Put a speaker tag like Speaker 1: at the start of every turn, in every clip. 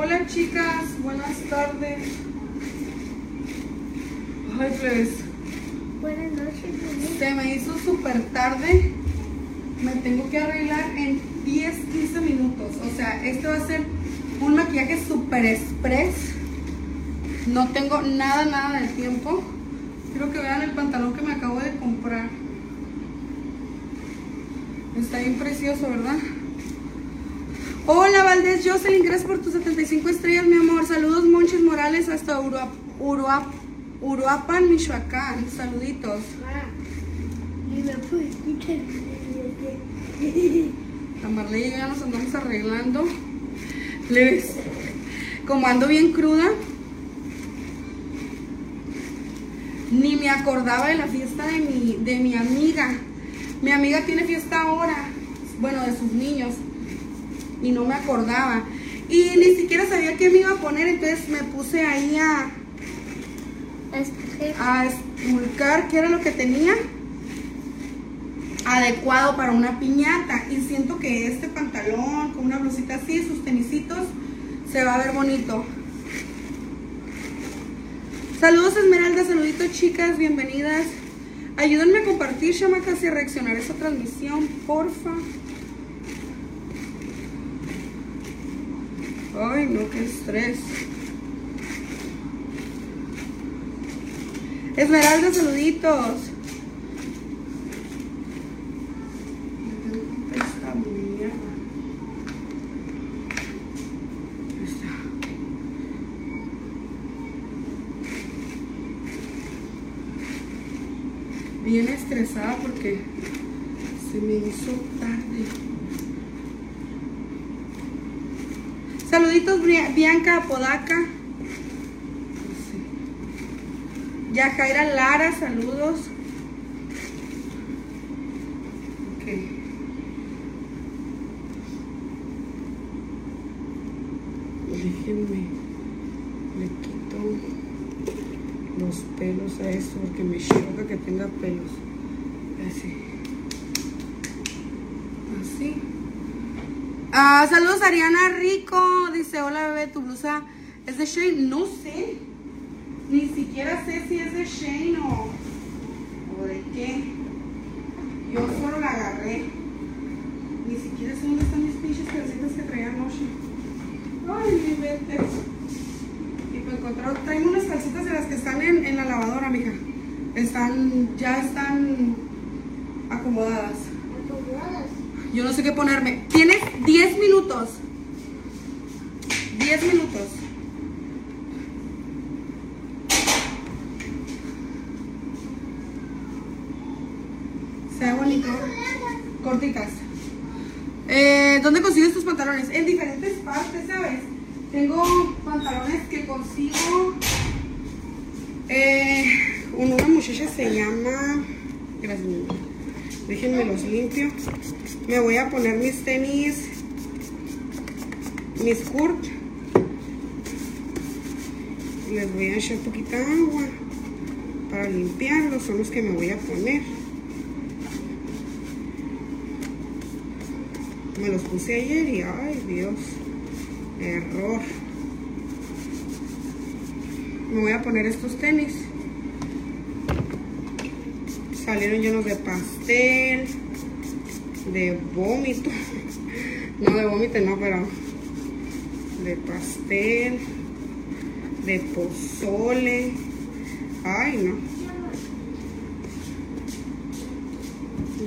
Speaker 1: Hola chicas, buenas tardes. Ay, pues,
Speaker 2: Buenas noches,
Speaker 1: se me hizo súper tarde. Me tengo que arreglar en 10, 15 minutos. O sea, este va a ser un maquillaje súper express. No tengo nada, nada de tiempo. Quiero que vean el pantalón que me acabo de comprar. Está bien precioso, ¿verdad? Hola Valdés Jocelyn, gracias por tus 75 estrellas, mi amor. Saludos Monches Morales hasta Uruap, Uruap, Uruapan, Michoacán. Saluditos. La Marley ya nos andamos arreglando. Les, como ando bien cruda, ni me acordaba de la fiesta de mi, de mi amiga. Mi amiga tiene fiesta ahora, bueno, de sus niños, y no me acordaba. Y ni siquiera sabía qué me iba a poner, entonces me puse ahí a,
Speaker 2: Escoger.
Speaker 1: a esculcar qué era lo que tenía adecuado para una piñata y siento que este pantalón con una blusita así, sus tenisitos, se va a ver bonito. Saludos Esmeralda, saluditos chicas, bienvenidas. Ayúdenme a compartir, chamacas, y a reaccionar a esta transmisión, porfa. Ay, no, qué estrés. Esmeralda, saluditos. Esta mierda. Ahí está. Bien estresada porque se me hizo tarde. Saluditos Bri- Bianca Apodaca. Yajaira Lara, saludos. Ok. Déjenme, le quito los pelos a esto porque me choca que tenga pelos. Así. Así. Ah, saludos Ariana Rico. Dice, hola bebé, tu blusa es de Shane. No sé. Ni siquiera sé si es de Shane o, o de qué. Yo solo la agarré. Ni siquiera sé dónde están mis pinches calcetas que traía anoche. Ay, mi vete. Y pues encontré, traigo unas calcetas de las que están en, en la lavadora, mija. Están, ya están acomodadas.
Speaker 2: Acomodadas.
Speaker 1: Yo no sé qué ponerme. Tienes 10 minutos. 10 minutos. Se ve bonito. Corticas. Eh, ¿Dónde consigues tus pantalones? En diferentes partes, ¿sabes? Tengo pantalones que consigo. Eh, una muchacha se llama. Déjenme los limpio. Me voy a poner mis tenis, mis Kurt. Les voy a echar poquita agua para limpiarlos. Son los que me voy a poner. Los puse ayer y ay Dios, error. Me voy a poner estos tenis. Salieron llenos de pastel, de vómito. No, de vómito no, pero de pastel, de pozole. Ay, no.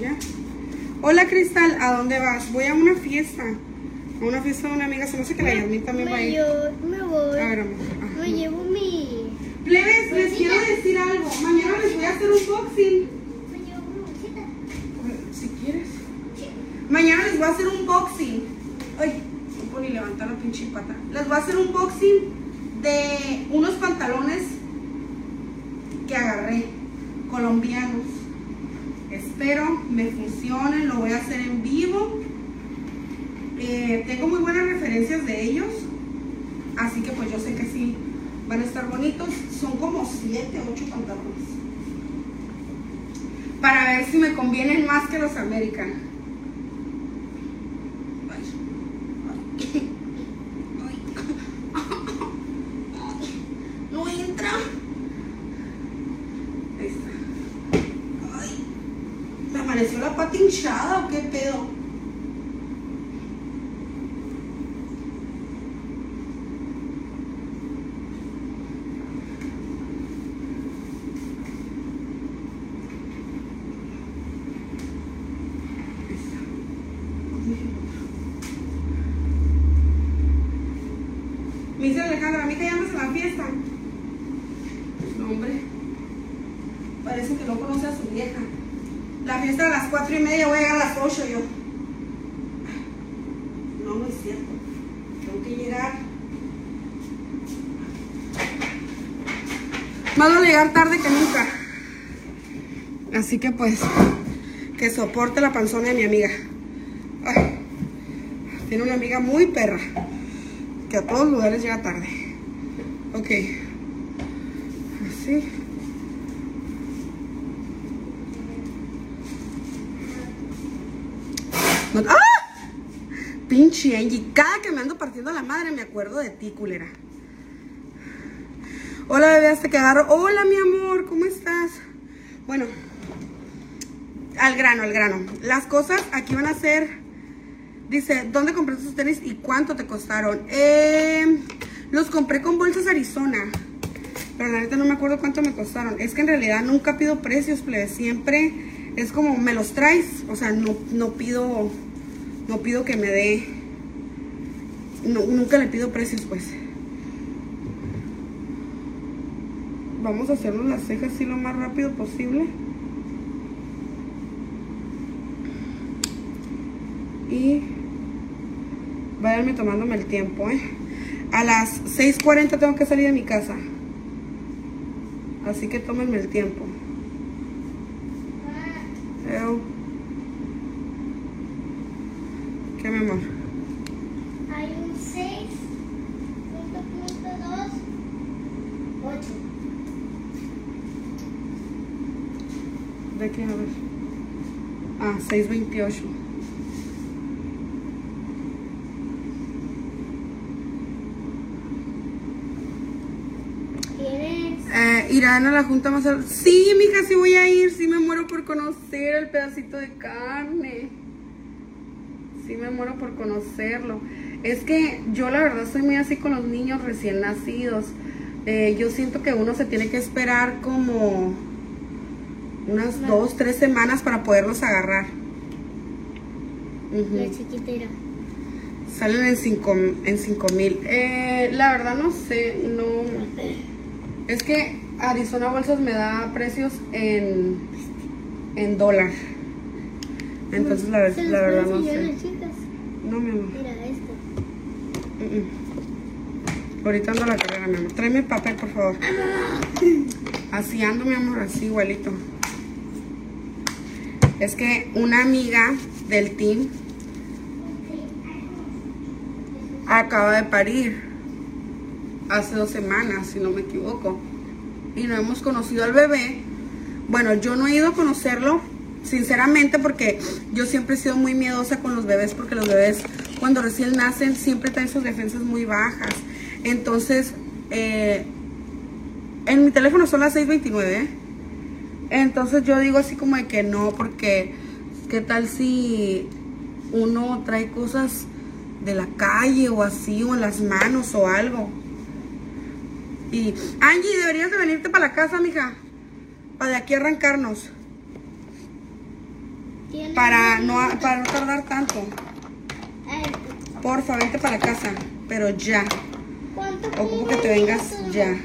Speaker 1: Ya. Hola Cristal, ¿a dónde vas? Voy a una fiesta. A una fiesta de una amiga. Se me hace que la Yasmin también va a
Speaker 2: Me,
Speaker 1: ir.
Speaker 2: yo, me voy.
Speaker 1: A ver, amor. Ajá.
Speaker 2: Me llevo mi.
Speaker 1: Plebes, les quiero decir algo. Mañana les voy a hacer un boxing.
Speaker 2: Me llevo mi bolsita.
Speaker 1: Si quieres. Mañana les voy a hacer un boxing. Ay, no puedo ni levantar la pinche pata. Les voy a hacer un boxing de unos pantalones que agarré, colombianos. Espero me funcionen, lo voy a hacer en vivo. Eh, tengo muy buenas referencias de ellos, así que pues yo sé que sí van a estar bonitos. Son como 7, 8 pantalones. Para ver si me convienen más que los American. Hinchada o qué pedo? Así que pues, que soporte la panzona de mi amiga. Tiene una amiga muy perra que a todos lugares llega tarde. Ok. Así. ¡Ah! Pinche Angie. Cada que me ando partiendo la madre me acuerdo de ti, culera. Hola, bebé, hasta que agarro. Hola, mi amor, ¿cómo estás? Bueno, al grano, al grano. Las cosas aquí van a ser Dice, ¿dónde compraste tus tenis y cuánto te costaron? Eh, los compré con bolsas Arizona. Pero la neta no me acuerdo cuánto me costaron. Es que en realidad nunca pido precios, plebe. Siempre es como, me los traes. O sea, no, no pido, no pido que me dé. Nunca le pido precios, pues. Vamos a hacernos las cejas así lo más rápido posible. Y váyanme tomándome el tiempo, ¿eh? A las 6.40 tengo que salir de mi casa. Así que tómenme el tiempo. Eu. ¿Qué, mi amor?
Speaker 2: Hay un 6, punto, punto, 2, 8.
Speaker 1: ¿De qué? A ver. Ah, 6.28.
Speaker 2: Tienes.
Speaker 1: Eh, ¿Irán a la junta más al... Sí, mija, sí voy a ir. Sí me muero por conocer el pedacito de carne. Sí me muero por conocerlo. Es que yo la verdad soy muy así con los niños recién nacidos. Eh, yo siento que uno se tiene que esperar como unas dos, tres semanas para poderlos agarrar.
Speaker 2: La chiquitera.
Speaker 1: Salen en cinco, en cinco mil. Eh, la verdad no sé, no... Es que Arizona Bolsas me da precios en, en dólar. Entonces la, verdad no sé. No, mi amor.
Speaker 2: Mira esto.
Speaker 1: Ahorita ando a la carrera, mi amor. Tráeme el papel, por favor. Así ando, mi amor, así igualito. Es que una amiga del team acaba de parir hace dos semanas, si no me equivoco. Y no hemos conocido al bebé. Bueno, yo no he ido a conocerlo, sinceramente, porque yo siempre he sido muy miedosa con los bebés, porque los bebés cuando recién nacen siempre traen sus defensas muy bajas. Entonces, eh, en mi teléfono son las 6.29. ¿eh? Entonces yo digo así como de que no, porque qué tal si uno trae cosas de la calle o así, o en las manos o algo. Y Angie, deberías de venirte para la casa, mija. Para de aquí arrancarnos. Para no, para no tardar tanto. Porfa, vente para la casa. Pero ya.
Speaker 2: ¿Cuánto
Speaker 1: Ocupo que te vengas ya.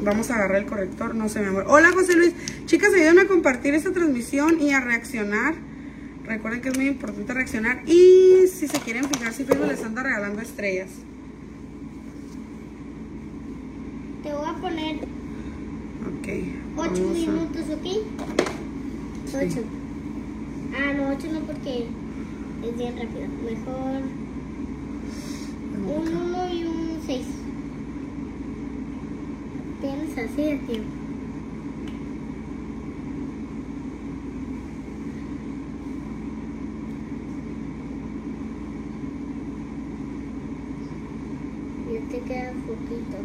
Speaker 1: Vamos a agarrar el corrector, no sé, mi amor. Hola, José Luis. Chicas, ayúdenme a compartir esta transmisión y a reaccionar. Recuerden que es muy importante reaccionar. Y si se quieren fijar, si Facebook les anda regalando estrellas.
Speaker 2: Te voy a poner
Speaker 1: Ok.
Speaker 2: 8
Speaker 1: vamos a-
Speaker 2: minutos, ¿ok? 8. Ah, no, 8 no porque es bien rápido. Mejor un 1 y un 6. Tienes así de tiempo. Ya te queda poquito.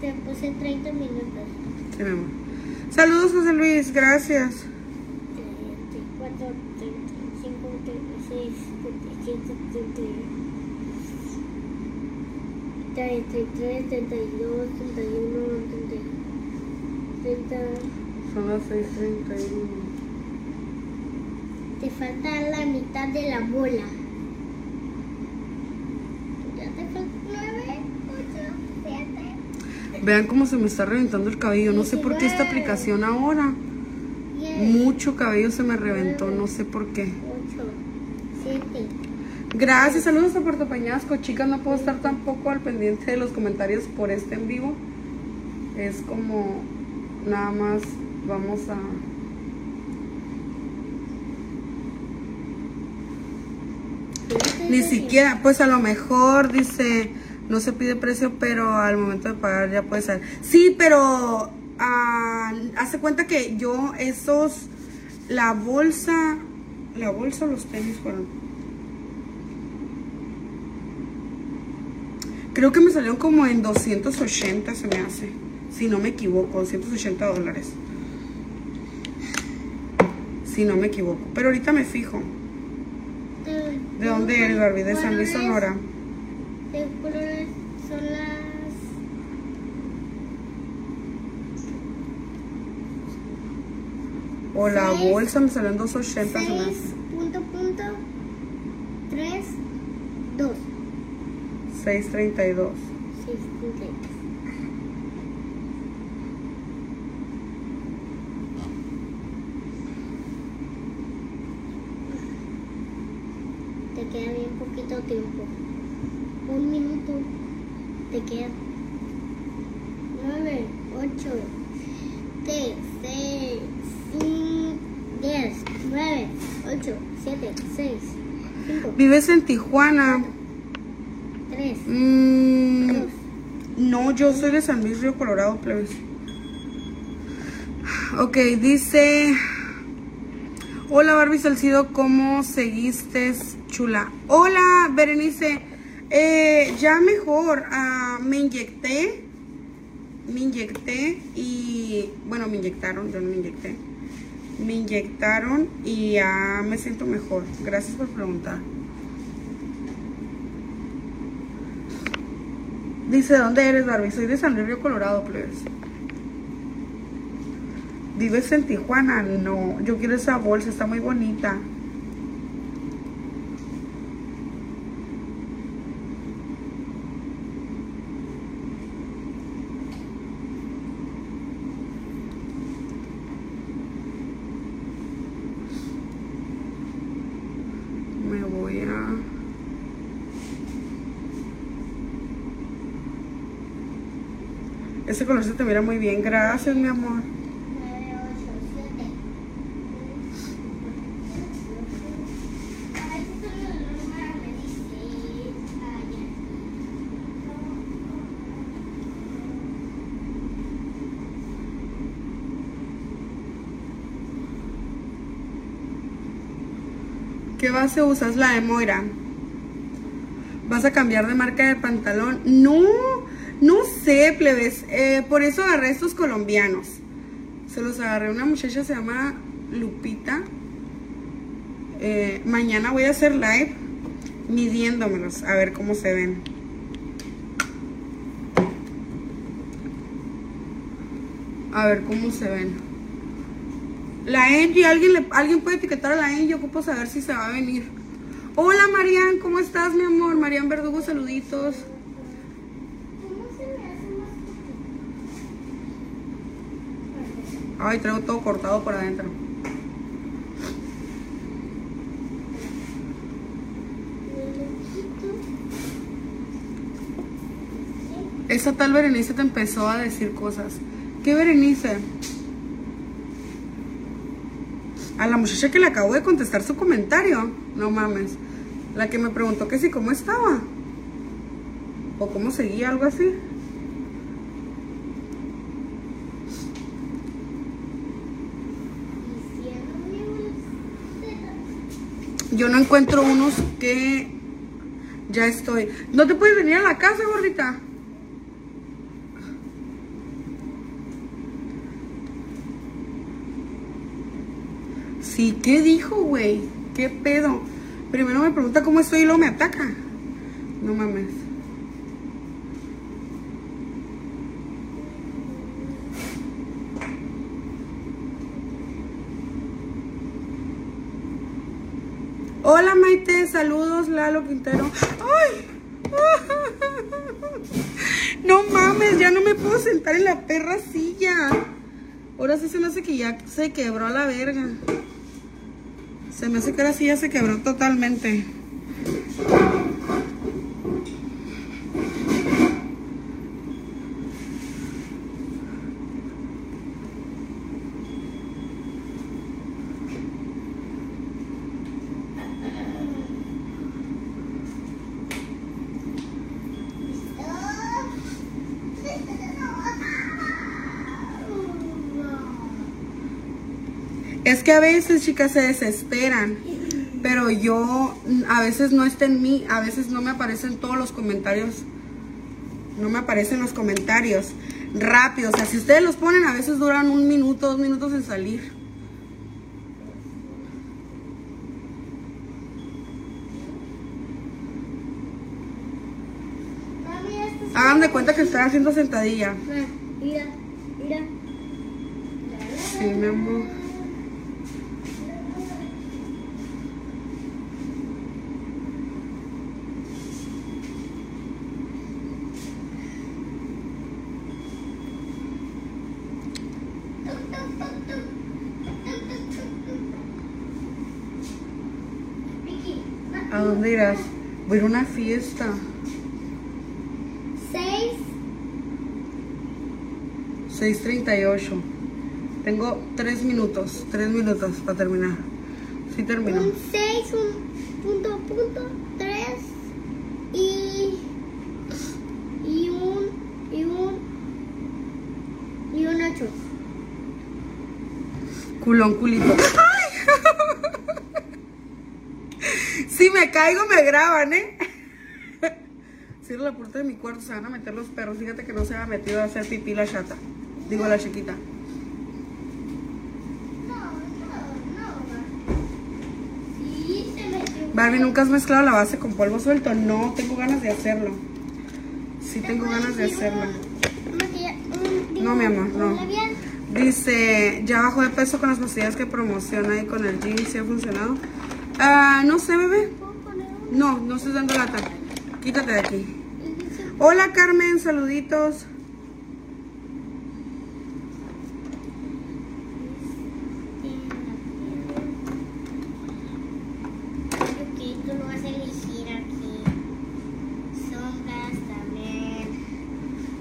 Speaker 2: Te puse 30 minutos.
Speaker 1: Sí, mi amor. Saludos, José Luis, gracias.
Speaker 2: 34, 35, 36, 37, 33, 32, 31, 30.
Speaker 1: Son las 6.31.
Speaker 2: Te falta la mitad de la bola. Ya te falta 9, 8, 7,
Speaker 1: Vean cómo se me está reventando el cabello. No sé por qué esta aplicación ahora.
Speaker 2: 10,
Speaker 1: Mucho cabello se me reventó, no sé por qué.
Speaker 2: 8, 7.
Speaker 1: Gracias, saludos a Puerto Peñasco. Chicas, no puedo estar tampoco al pendiente de los comentarios por este en vivo. Es como nada más vamos a... Ni siquiera, pues a lo mejor dice, no se pide precio, pero al momento de pagar ya puede ser. Sí, pero ah, hace cuenta que yo esos, la bolsa, la bolsa o los tenis fueron. Creo que me salieron como en 280 se me hace, si no me equivoco, 280 dólares. Si no me equivoco, pero ahorita me fijo. ¿De dónde eres, Barbie? De San Luis, Sonora.
Speaker 2: De colores son las
Speaker 1: O la
Speaker 2: Seis.
Speaker 1: bolsa me salió en 280 se me
Speaker 2: 6,
Speaker 1: hace.
Speaker 2: punto, punto, 3, 2,
Speaker 1: 632.
Speaker 2: 6, punto. Te queda bien poquito tiempo. Un minuto. Te queda 9, 8, 3, 6, 5, 10, 9, 8, 7, 6, 5,
Speaker 1: ¿Vives en Tijuana?
Speaker 2: 3,
Speaker 1: Mm,
Speaker 2: 2.
Speaker 1: no, yo soy de San Luis Río Colorado, plebes. Ok, dice... Hola Barbie Salcido, ¿cómo seguiste, chula? Hola Berenice, eh, ya mejor, ah, me inyecté, me inyecté y, bueno, me inyectaron, yo no me inyecté, me inyectaron y ya me siento mejor. Gracias por preguntar. Dice, ¿dónde eres, Barbie? Soy de San Luis Colorado, plebes. ¿Vives en Tijuana? No, yo quiero esa bolsa, está muy bonita. Me voy a... Ese color se te mira muy bien, gracias mi amor.
Speaker 2: 9, 8, 7. Ay, esto es lo normal, me dice. Ya.
Speaker 1: ¿Qué base usas? La de Moira. ¿Vas a cambiar de marca de pantalón? No, no sé, plebes. Eh, por eso agarré estos colombianos. Se los agarré. Una muchacha se llama Lupita. Eh, mañana voy a hacer live midiéndomelos. A ver cómo se ven. A ver cómo se ven. La Angie, ¿alguien, alguien puede etiquetar a la Angie, ocupo saber si se va a venir. Hola Marian, ¿cómo estás mi amor? Marian Verdugo, saluditos.
Speaker 2: ¿Cómo se me hace más poquito?
Speaker 1: Ay, traigo todo cortado por adentro. Esa tal Berenice te empezó a decir cosas. ¿Qué Berenice? A la muchacha que le acabo de contestar su comentario. No mames. La que me preguntó que si cómo estaba. O cómo seguía, algo así. Yo no encuentro unos que ya estoy. ¿No te puedes venir a la casa, gordita? Sí, ¿qué dijo, güey? ¿Qué pedo? Primero me pregunta cómo estoy y luego me ataca. No mames. Saludos Lalo Quintero. ¡Ay! No mames, ya no me puedo sentar en la perra silla. Ahora sí se me hace que ya se quebró a la verga. Se me hace que ahora sí ya se quebró totalmente. A veces, chicas, se desesperan. Pero yo, a veces no está en mí, a veces no me aparecen todos los comentarios. No me aparecen los comentarios rápido. O sea, si ustedes los ponen, a veces duran un minuto, dos minutos en salir. Hagan de cuenta que están haciendo sentadilla.
Speaker 2: Ah, Mira, mira.
Speaker 1: Sí, mi amor.
Speaker 2: Vicky,
Speaker 1: ¿A dónde irás? Una fiesta.
Speaker 2: seis,
Speaker 1: 6.38. Tengo tres minutos, tres minutos para terminar. Sí termino.
Speaker 2: un seis, un punto, punto, tres y y un y un y un ocho.
Speaker 1: Culón, culito. ¡Ay! Si me caigo, me graban, ¿eh? Cierro la puerta de mi cuarto, se van a meter los perros. Fíjate que no se ha metido a hacer pipí la chata. Digo, la chiquita. Barbie, ¿nunca has mezclado la base con polvo suelto? No, tengo ganas de hacerlo. Sí, tengo ganas de hacerlo. No, mi amor, no. Dice, ya bajó de peso con las pastillas que promociona y con el gym, ¿sí ha funcionado? Ah, no sé, bebé.
Speaker 2: ¿Puedo poner un-
Speaker 1: No, no estoy dando lata. Quítate de aquí. Hola, Carmen, saluditos.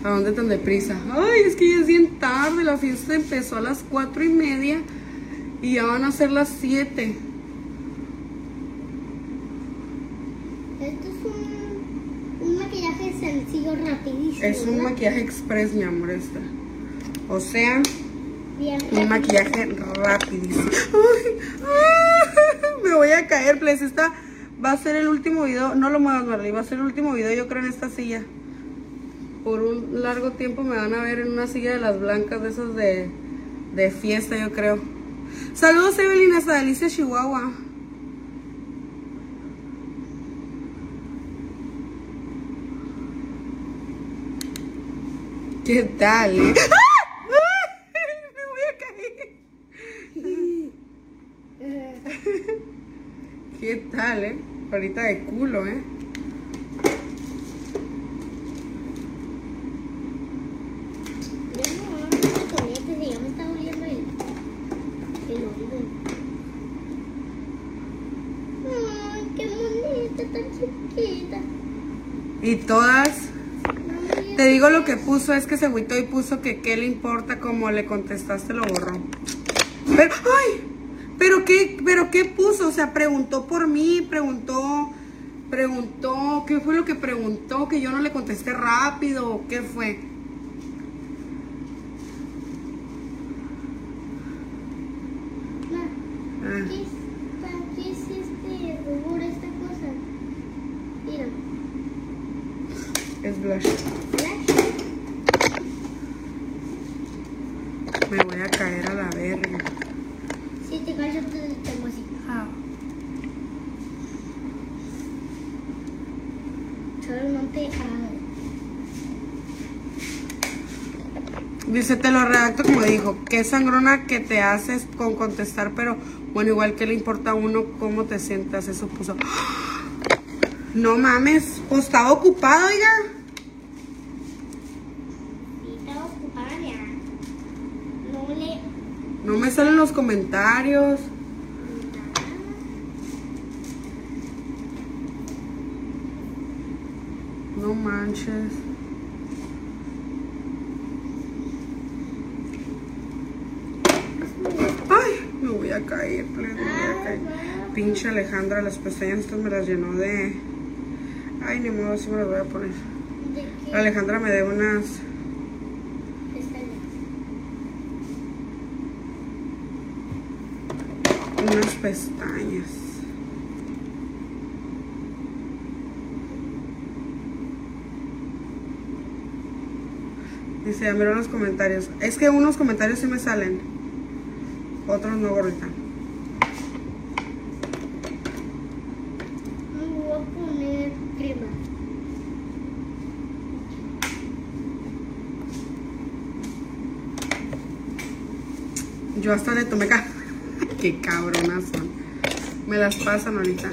Speaker 2: ¿A
Speaker 1: dónde tan deprisa? Ay, es que ya es bien tarde. La fiesta empezó a las cuatro y media y ya van a ser las siete.
Speaker 2: Esto es un, un maquillaje sencillo, rapidísimo.
Speaker 1: Es un
Speaker 2: ¿verdad?
Speaker 1: maquillaje express, mi amor, este. O sea,
Speaker 2: Bien,
Speaker 1: un maquillaje rapidísimo. Ay, ah, me voy a caer, please. Esta va a ser el último video. No lo muevas, Barley. Va a ser el último video, yo creo, en esta silla. Por un largo tiempo me van a ver en una silla de las blancas, de esas de, de fiesta, yo creo. Saludos, Evelyn, hasta Delicia, Chihuahua. ¿Qué tal? eh? ¡Ah! Me voy a caer. ¿Qué tal, eh? Ahorita de culo, eh.
Speaker 2: Ya no, no te conectes, ya me está doliendo el, el oído. Ay, qué bonita, tan chiquita.
Speaker 1: Y todas. Digo lo que puso, es que se agüitó y puso que qué le importa como le contestaste, lo borró. Pero, ¡ay! ¿Pero qué, pero qué puso? O sea, preguntó por mí, preguntó, preguntó, ¿qué fue lo que preguntó? Que yo no le contesté rápido, ¿o ¿qué fue?
Speaker 2: ma,
Speaker 1: Ah,
Speaker 2: ¿qué es, pa- qué es este rubor, esta cosa? Mira,
Speaker 1: es blush.
Speaker 2: flash.
Speaker 1: Me voy a caer a la verga.
Speaker 2: Si te igual yo te tengo así.
Speaker 1: Ah.
Speaker 2: Solo no te hagas.
Speaker 1: Dice, te lo redacto como dijo, qué sangrona que te haces con contestar, pero bueno, igual que le importa a uno cómo te sientas, eso puso. No mames, pues estaba ocupado, oiga.
Speaker 2: Sí, estaba ocupada ya. No le.
Speaker 1: Los comentarios. No manches. Ay, me voy a caer, plebe, me voy a caer. Pinche Alejandra, las pestañas estas me las llenó de... Ay, ni modo, así me las voy a poner. Alejandra me debe unas...
Speaker 2: Pestañas.
Speaker 1: Unas pestañas. Dice, ya miro los comentarios. Es que unos comentarios sí me salen. Otros no, gordita.
Speaker 2: Me voy a poner crema.
Speaker 1: Yo hasta le tomé ca... Qué cabronas son. Me las pasan ahorita.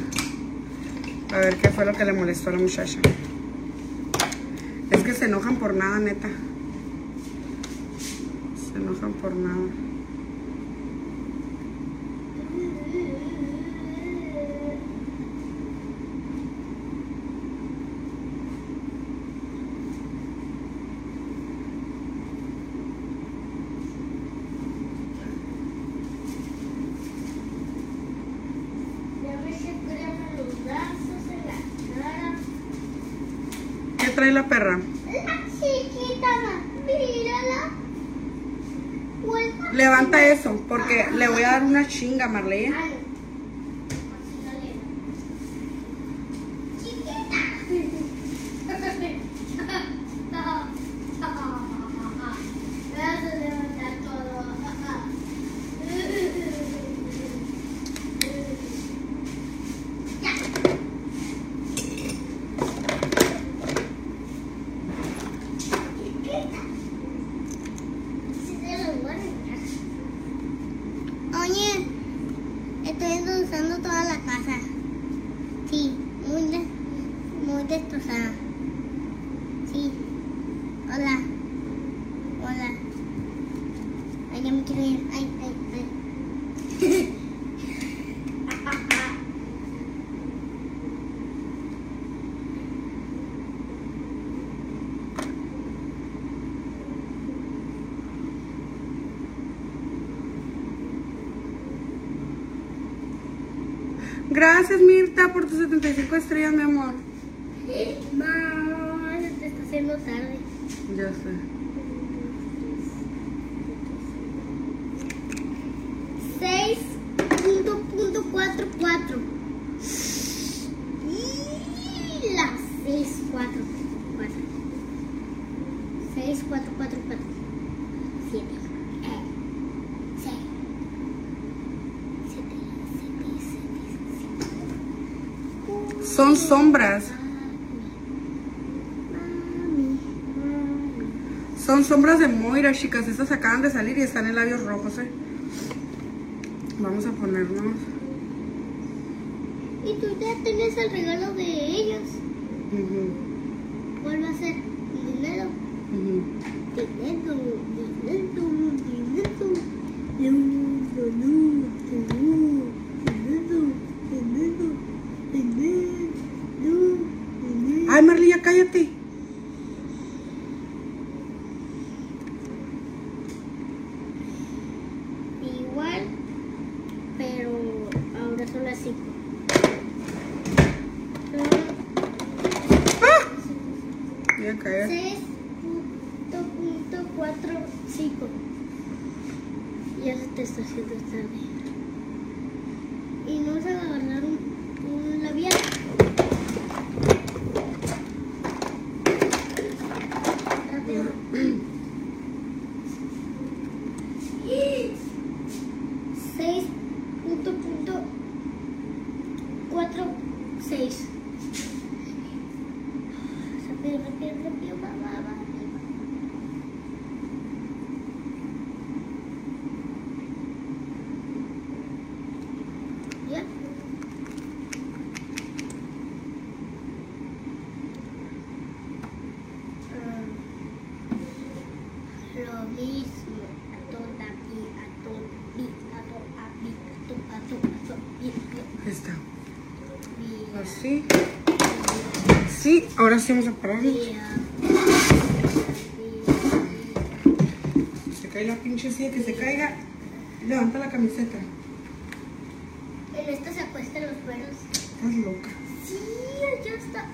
Speaker 1: A ver qué fue lo que le molestó a la muchacha. Es que se enojan por nada, neta. Se enojan por nada.
Speaker 2: Ya me eché crema en los brazos, en la cara.
Speaker 1: ¿Qué trae la perra?
Speaker 2: Chiquita, mírala.
Speaker 1: Levanta eso, porque le voy a dar una chinga, Marley.
Speaker 2: Ah, no. Así la leo. Chiquita. Me vas a levantar todo. Ya. Chiquita. Sí, se lo voy a arreglar. Oye, estoy endulzando toda la casa. Sí, muy, muy destrozada.
Speaker 1: Gracias, Mirta, por tus 75 estrellas, mi amor.
Speaker 2: Mamá, se te está haciendo tarde.
Speaker 1: Ya sé.
Speaker 2: 6.444 y la 6444 6444 7
Speaker 1: Son sombras. Son sombras de Moira, chicas. Estas acaban de salir y están en labios rojos, ¿eh? Vamos a ponernos.
Speaker 2: Y tú ya tienes el regalo de ellos ¿Cuál va a ser? Dinero.
Speaker 1: ujú.
Speaker 2: Dinero, dinero, dinero. Dinero, dinero, dinero, dinero, dinero.
Speaker 1: Ay, Marley, ya cállate.
Speaker 2: Igual, pero ahora son las 5.
Speaker 1: Voy a caer.
Speaker 2: 6.45. Ya se te está haciendo tarde. Y no vas a agarrar un labial. Rápido. Seis Rápido, rápido, rápido, va, va, va. ¿Ya? Ah, Lo mismo. A toda vida, a toda vida, a toda vida, a toda, a toda, a toda vida,
Speaker 1: Ahí está. Así. Sí, ahora sí vamos a
Speaker 2: vida,
Speaker 1: Se cae la pinche silla, que se caiga. Levanta la camiseta.
Speaker 2: En esto se acuestan los perros.
Speaker 1: Estás loca.
Speaker 2: Sí, ya está.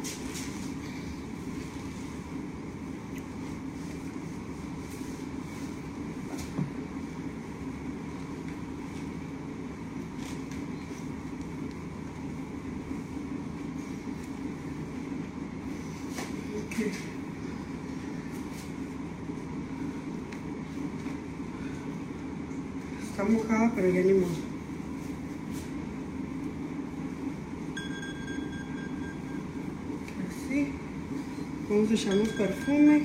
Speaker 1: Ok. Está mojada, pero ya ni modo. Así. Vamos a echarnos perfume.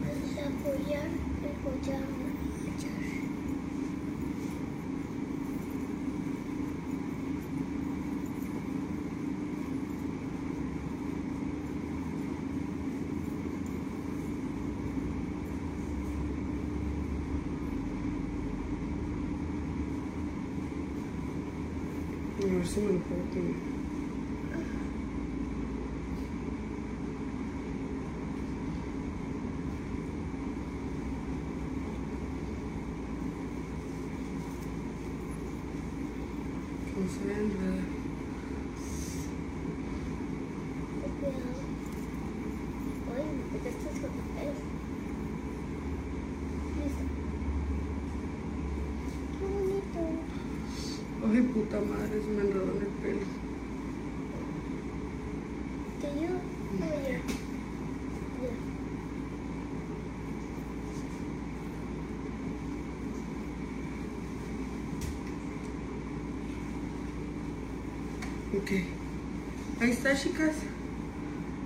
Speaker 2: Vamos a apoyar el collar.
Speaker 1: A ver si me lo puedo tomar. No se ve nada.
Speaker 2: Cuidado. Ay, me pegaste con los pelos. Listo. Qué bonito.
Speaker 1: Ay, puta madre, se me enredó en el pelo.
Speaker 2: ¿Te ayudo? No, ya. Ya.
Speaker 1: Ok. Ahí está, chicas.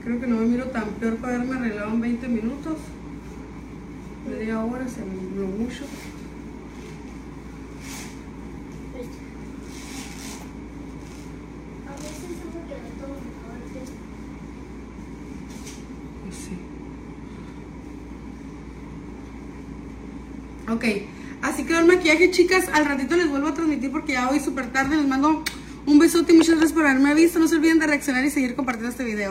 Speaker 1: Creo que no me miro tan peor para haberme arreglado en 20 minutos. Media hora, se me mucho.
Speaker 2: Listo. A veces es porque me tomo mejor.
Speaker 1: Así. Ok, así quedó el maquillaje, chicas. Al ratito les vuelvo a transmitir porque ya hoy súper tarde. Les mando un besote y muchas gracias por haberme visto. No se olviden de reaccionar y seguir compartiendo este video.